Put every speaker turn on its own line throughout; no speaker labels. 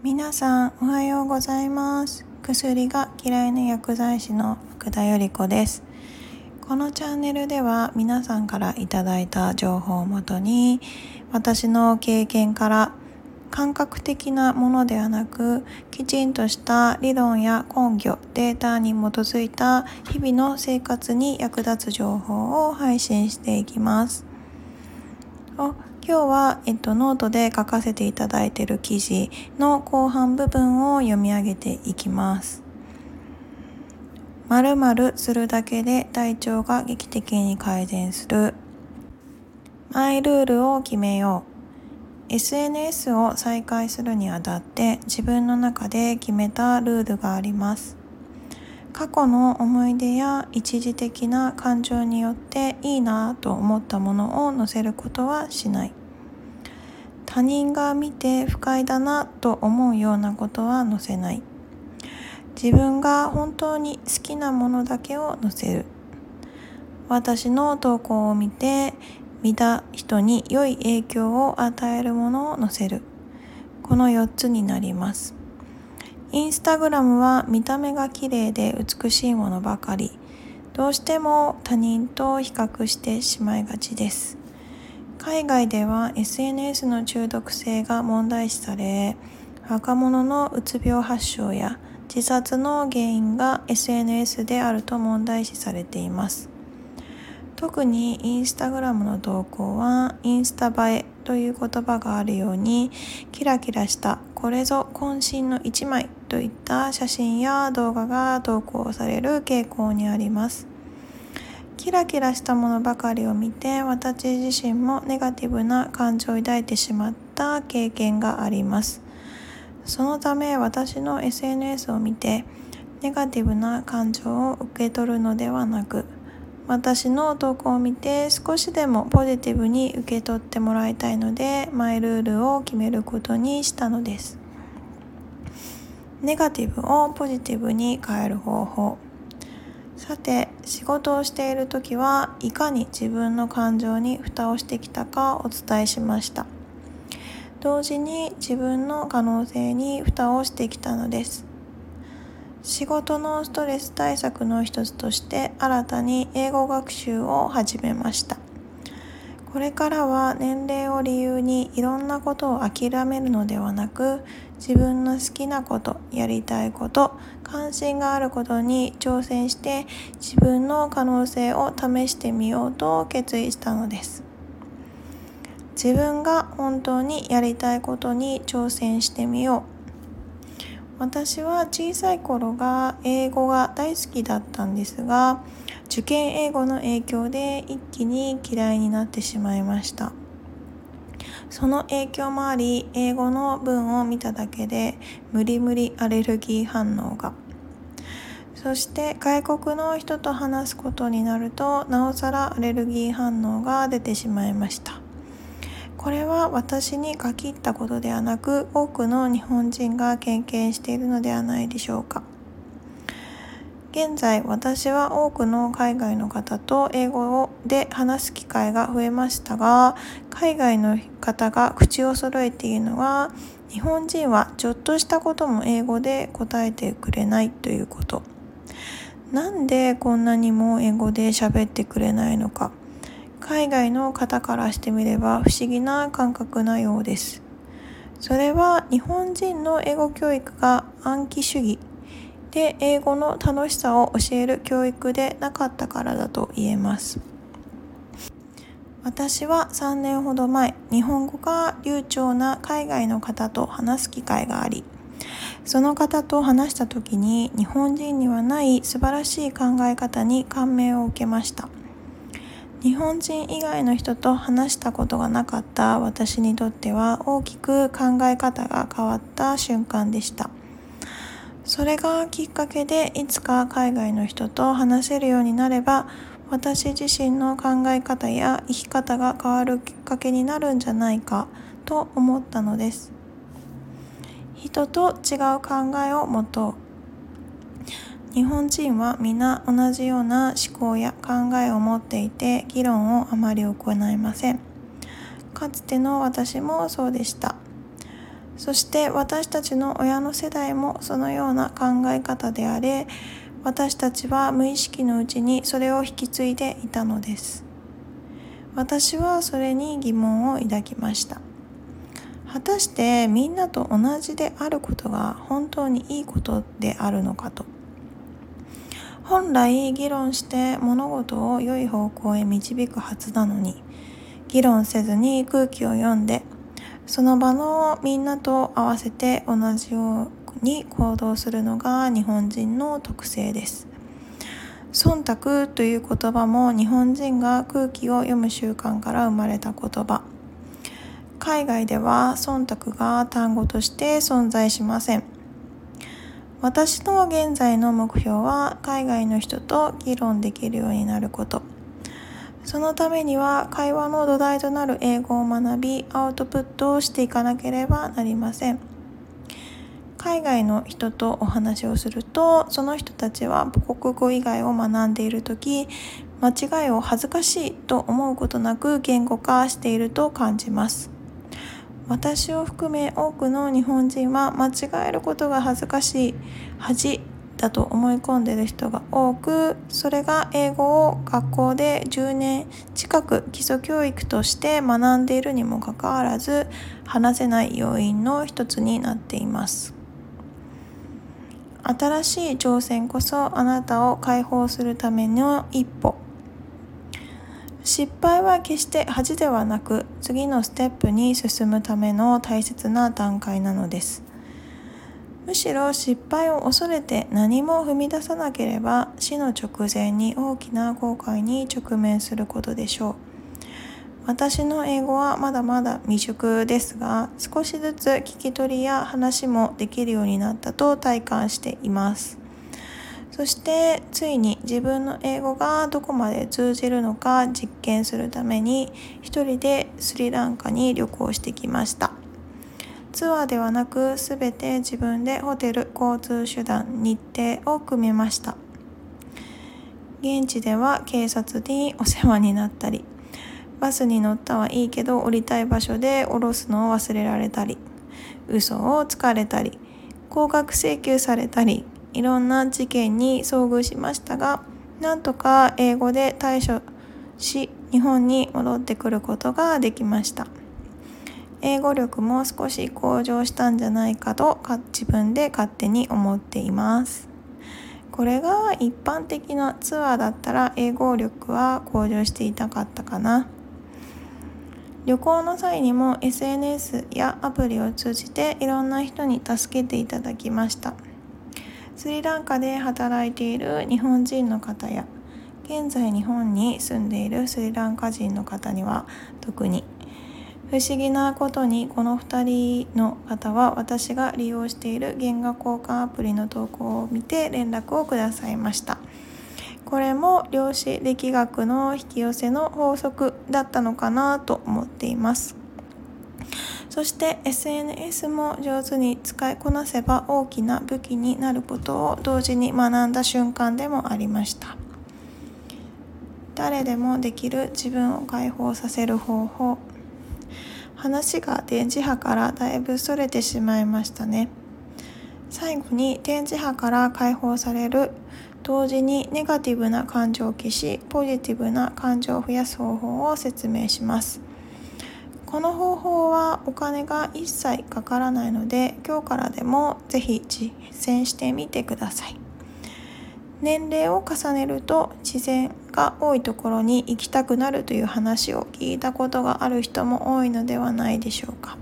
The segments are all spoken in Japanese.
皆さんおはようございます。薬が嫌いな薬剤師の福田より子です。このチャンネルでは皆さんからいただいた情報をもとに私の経験から感覚的なものではなくきちんとした理論や根拠データに基づいた日々の生活に役立つ情報を配信していきます。今日は、えっと、ノートで書かせていただいている記事の後半部分を読み上げていきます。〇〇するだけで体調が劇的に改善する。マイルールを決めよう。SNS を再開するにあたって自分の中で決めたルールがあります。過去の思い出や一時的な感情によっていいなと思ったものを載せることはしない。他人が見て不快だなと思うようなことは載せない。自分が本当に好きなものだけを載せる。私の投稿を見て見た人に良い影響を与えるものを載せる。この4つになります。インスタグラムは見た目が綺麗で美しいものばかり。どうしても他人と比較してしまいがちです。海外では SNS の中毒性が問題視され若者のうつ病発症や自殺の原因が SNS であると問題視されています。特にインスタグラムの投稿はインスタ映えという言葉があるようにキラキラしたこれぞ渾身の一枚といった写真や動画が投稿される傾向にあります。キラキラしたものばかりを見て私自身もネガティブな感情を抱いてしまった経験があります。そのため私の SNS を見てネガティブな感情を受け取るのではなく私の投稿を見て少しでもポジティブに受け取ってもらいたいのでマイルールを決めることにしたのです。ネガティブをポジティブに変える方法。さて仕事をしている時はいかに自分の感情に蓋をしてきたかお伝えしました。同時に自分の可能性に蓋をしてきたのです。仕事のストレス対策の一つとして新たに英語学習を始めました。これからは年齢を理由にいろんなことを諦めるのではなく自分の好きなことやりたいこと関心があることに挑戦して自分の可能性を試してみようと決意したのです。自分が本当にやりたいことに挑戦してみよう。私は小さい頃が英語が大好きだったんですが受験英語の影響で一気に嫌いになってしまいました。その影響もあり英語の文を見ただけで無理無理アレルギー反応が。そして外国の人と話すことになるとなおさらアレルギー反応が出てしまいました。これは私に限ったことではなく多くの日本人が経験しているのではないでしょうか。現在私は多くの海外の方と英語で話す機会が増えましたが海外の方が口を揃えているのは日本人はちょっとしたことも英語で答えてくれないということ。なんでこんなにも英語で喋ってくれないのか。海外の方からしてみれば不思議な感覚なようです。それは日本人の英語教育が暗記主義。で英語の楽しさを教える教育でなかったからだと言えます。私は3年ほど前日本語が流暢な海外の方と話す機会がありその方と話した時に日本人にはない素晴らしい考え方に感銘を受けました。日本人以外の人と話したことがなかった私にとっては大きく考え方が変わった瞬間でした。それがきっかけでいつか海外の人と話せるようになれば私自身の考え方や生き方が変わるきっかけになるんじゃないかと思ったのです。人と違う考えを持とう。日本人は皆同じような思考や考えを持っていて議論をあまり行いません。かつての私もそうでした。そして私たちの親の世代もそのような考え方であれ私たちは無意識のうちにそれを引き継いでいたのです。私はそれに疑問を抱きました。果たしてみんなと同じであることが本当にいいことであるのかと。本来議論して物事を良い方向へ導くはずなのに議論せずに空気を読んでその場のみんなと合わせて同じように行動するのが日本人の特性です。忖度という言葉も日本人が空気を読む習慣から生まれた言葉。海外では忖度が単語として存在しません。私の現在の目標は海外の人と議論できるようになること。そのためには会話の土台となる英語を学びアウトプットをしていかなければなりません。海外の人とお話をするとその人たちは母国語以外を学んでいる時間違いを恥ずかしいと思うことなく言語化していると感じます。私を含め多くの日本人は間違えることが恥ずかしい。恥だと思い込んでる人が多くそれが英語を学校で10年近く基礎教育として学んでいるにもかかわらず話せない要因の一つになっています。新しい挑戦こそあなたを解放するための一歩。失敗は決して恥ではなく次のステップに進むための大切な段階なのです。むしろ失敗を恐れて何も踏み出さなければ死の直前に大きな後悔に直面することでしょう。私の英語はまだまだ未熟ですが少しずつ聞き取りや話もできるようになったと体感しています。そしてついに自分の英語がどこまで通じるのか実験するために一人でスリランカに旅行してきました。ツアーではなく全て自分でホテル交通手段日程を組みました現地では警察にお世話になったりバスに乗ったはいいけど降りたい場所で降ろすのを忘れられたり嘘をつかれたり高額請求されたりいろんな事件に遭遇しましたがなんとか英語で対処し日本に戻ってくることができました。英語力も少し向上したんじゃないかと自分で勝手に思っています。これが一般的なツアーだったら英語力は向上していたかったかな。旅行の際にも SNS やアプリを通じていろんな人に助けていただきました。スリランカで働いている日本人の方や現在日本に住んでいるスリランカ人の方には特に不思議なことにこの2人の方は私が利用している原画交換アプリの投稿を見て連絡をくださいました。これも量子力学の引き寄せの法則だったのかなと思っています。そして SNS も上手に使いこなせば大きな武器になることを同時に学んだ瞬間でもありました。誰でもできる自分を解放させる方法。話が電磁波からだいぶそれてしまいましたね。最後に電磁波から解放される。同時にネガティブな感情を消しポジティブな感情を増やす方法を説明します。この方法はお金が一切かからないので今日からでもぜひ実践してみてください。年齢を重ねると自然が多いところに行きたくなるという話を聞いたことがある人も多いのではないでしょうか。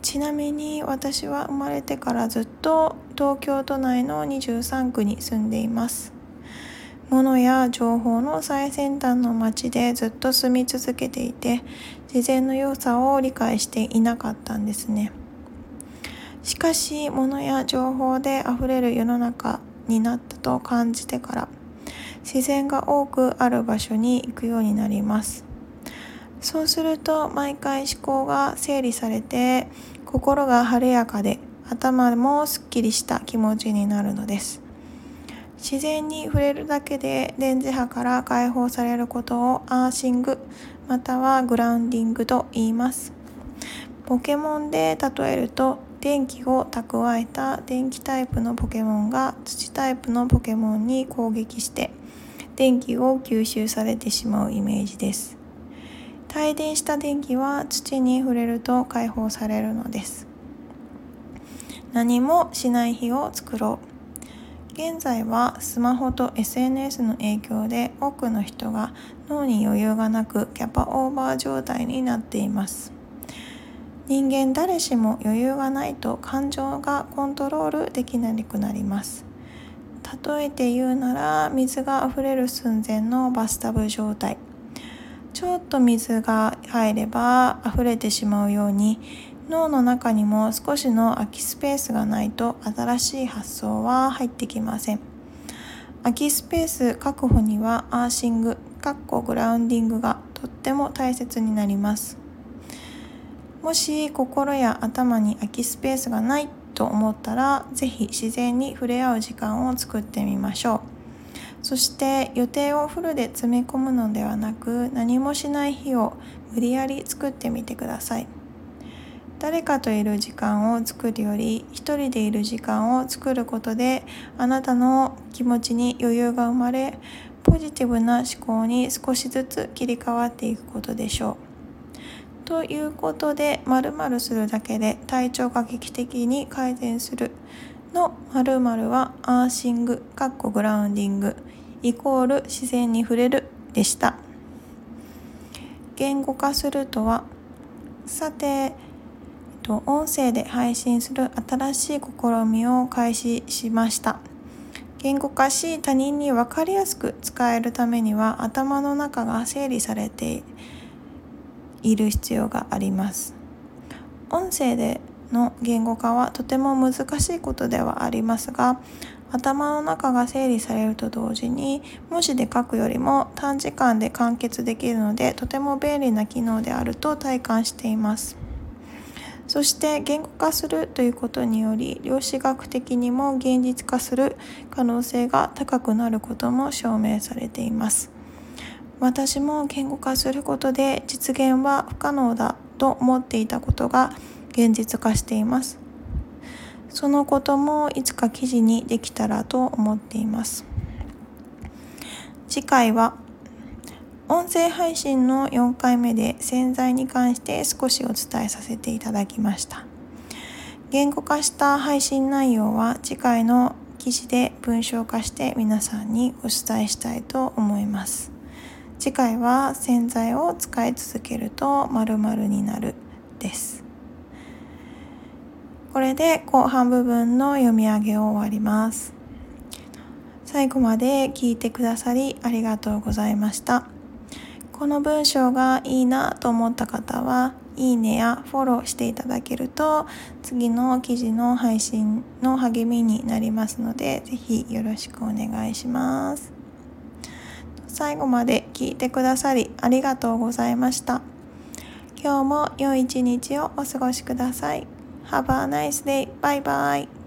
ちなみに私は生まれてからずっと東京都内の23区に住んでいます。物や情報の最先端の街でずっと住み続けていて自然の良さを理解していなかったんですね。しかし物や情報であふれる世の中になったと感じてから自然が多くある場所に行くようになります。そうすると毎回思考が整理されて心が晴れやかで頭もすっきりした気持ちになるのです。自然に触れるだけで電磁波から解放されることをアーシングまたはグラウンディングと言います。ポケモンで例えると電気を蓄えた電気タイプのポケモンが土タイプのポケモンに攻撃して電気を吸収されてしまうイメージです。帯電した電気は土に触れると解放されるのです。何もしない日を作ろう。現在はスマホと SNS の影響で多くの人が脳に余裕がなくキャパオーバー状態になっています。人間誰しも余裕がないと感情がコントロールできなくなります。例えて言うなら水が溢れる寸前のバスタブ状態。ちょっと水が入れば溢れてしまうように脳の中にも少しの空きスペースがないと新しい発想は入ってきません。空きスペース確保にはアーシングかっこグラウンディングがとっても大切になります。もし心や頭に空きスペースがないと思ったら是非自然に触れ合う時間を作ってみましょうそして予定をフルで詰め込むのではなく何もしない日を無理やり作ってみてください。誰かといる時間を作るより一人でいる時間を作ることであなたの気持ちに余裕が生まれポジティブな思考に少しずつ切り替わっていくことでしょう。ということで〇〇するだけで体調が劇的に改善するの〇〇はアーシングかっこグラウンディングイコール自然に触れるでした。言語化するとはさて音声で配信する新しい試みを開始しました言語化し他人に分かりやすく使えるためには頭の中が整理されている必要があります。音声での言語化はとても難しいことではありますが頭の中が整理されると同時に文字で書くよりも短時間で完結できるのでとても便利な機能であると体感しています。そして言語化するということにより量子学的にも現実化する可能性が高くなることも証明されています。私も言語化することで実現は不可能だと思っていたことが現実化しています。そのこともいつか記事にできたらと思っています。次回は音声配信の4回目で洗剤に関して少しお伝えさせていただきました。言語化した配信内容は次回の記事で文章化して皆さんにお伝えしたいと思います。次回は洗剤を使い続けると〇〇になるです。これで後半部分の読み上げを終わります。最後まで聞いてくださりありがとうございました。この文章がいいなと思った方はいいねやフォローしていただけると次の記事の配信の励みになりますので是非よろしくお願いします。最後まで聞いてくださりありがとうございました今日も良い一日をお過ごしください Have a nice day. Bye bye.